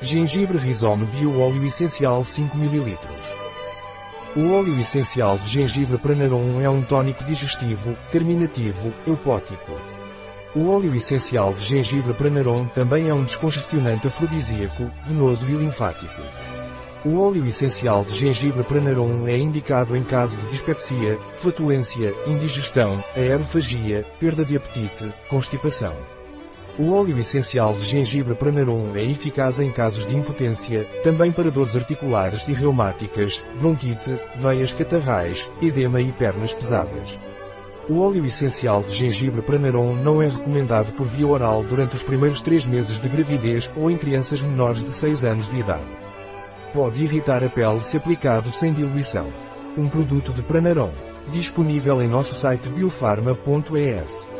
Gengibre Rizome Bio Óleo Essencial 5 ml. O óleo essencial de gengibre Pranarum é um tônico digestivo, carminativo, eupótico. O óleo essencial de gengibre Pranarum também é um descongestionante afrodisíaco, venoso e linfático. O óleo essencial de gengibre Pranarum é indicado em caso de dispepsia, flatulência, indigestão, aerofagia, perda de apetite, constipação. O óleo essencial de gengibre Pranarum é eficaz em casos de impotência, também para dores articulares e reumáticas, bronquite, veias catarrais, edema e pernas pesadas. O óleo essencial de gengibre Pranarum não é recomendado por via oral durante os primeiros três meses de gravidez ou em crianças menores de 6 anos de idade. Pode irritar a pele se aplicado sem diluição. Um produto de Pranarum. Disponível em nosso site biofarma.es.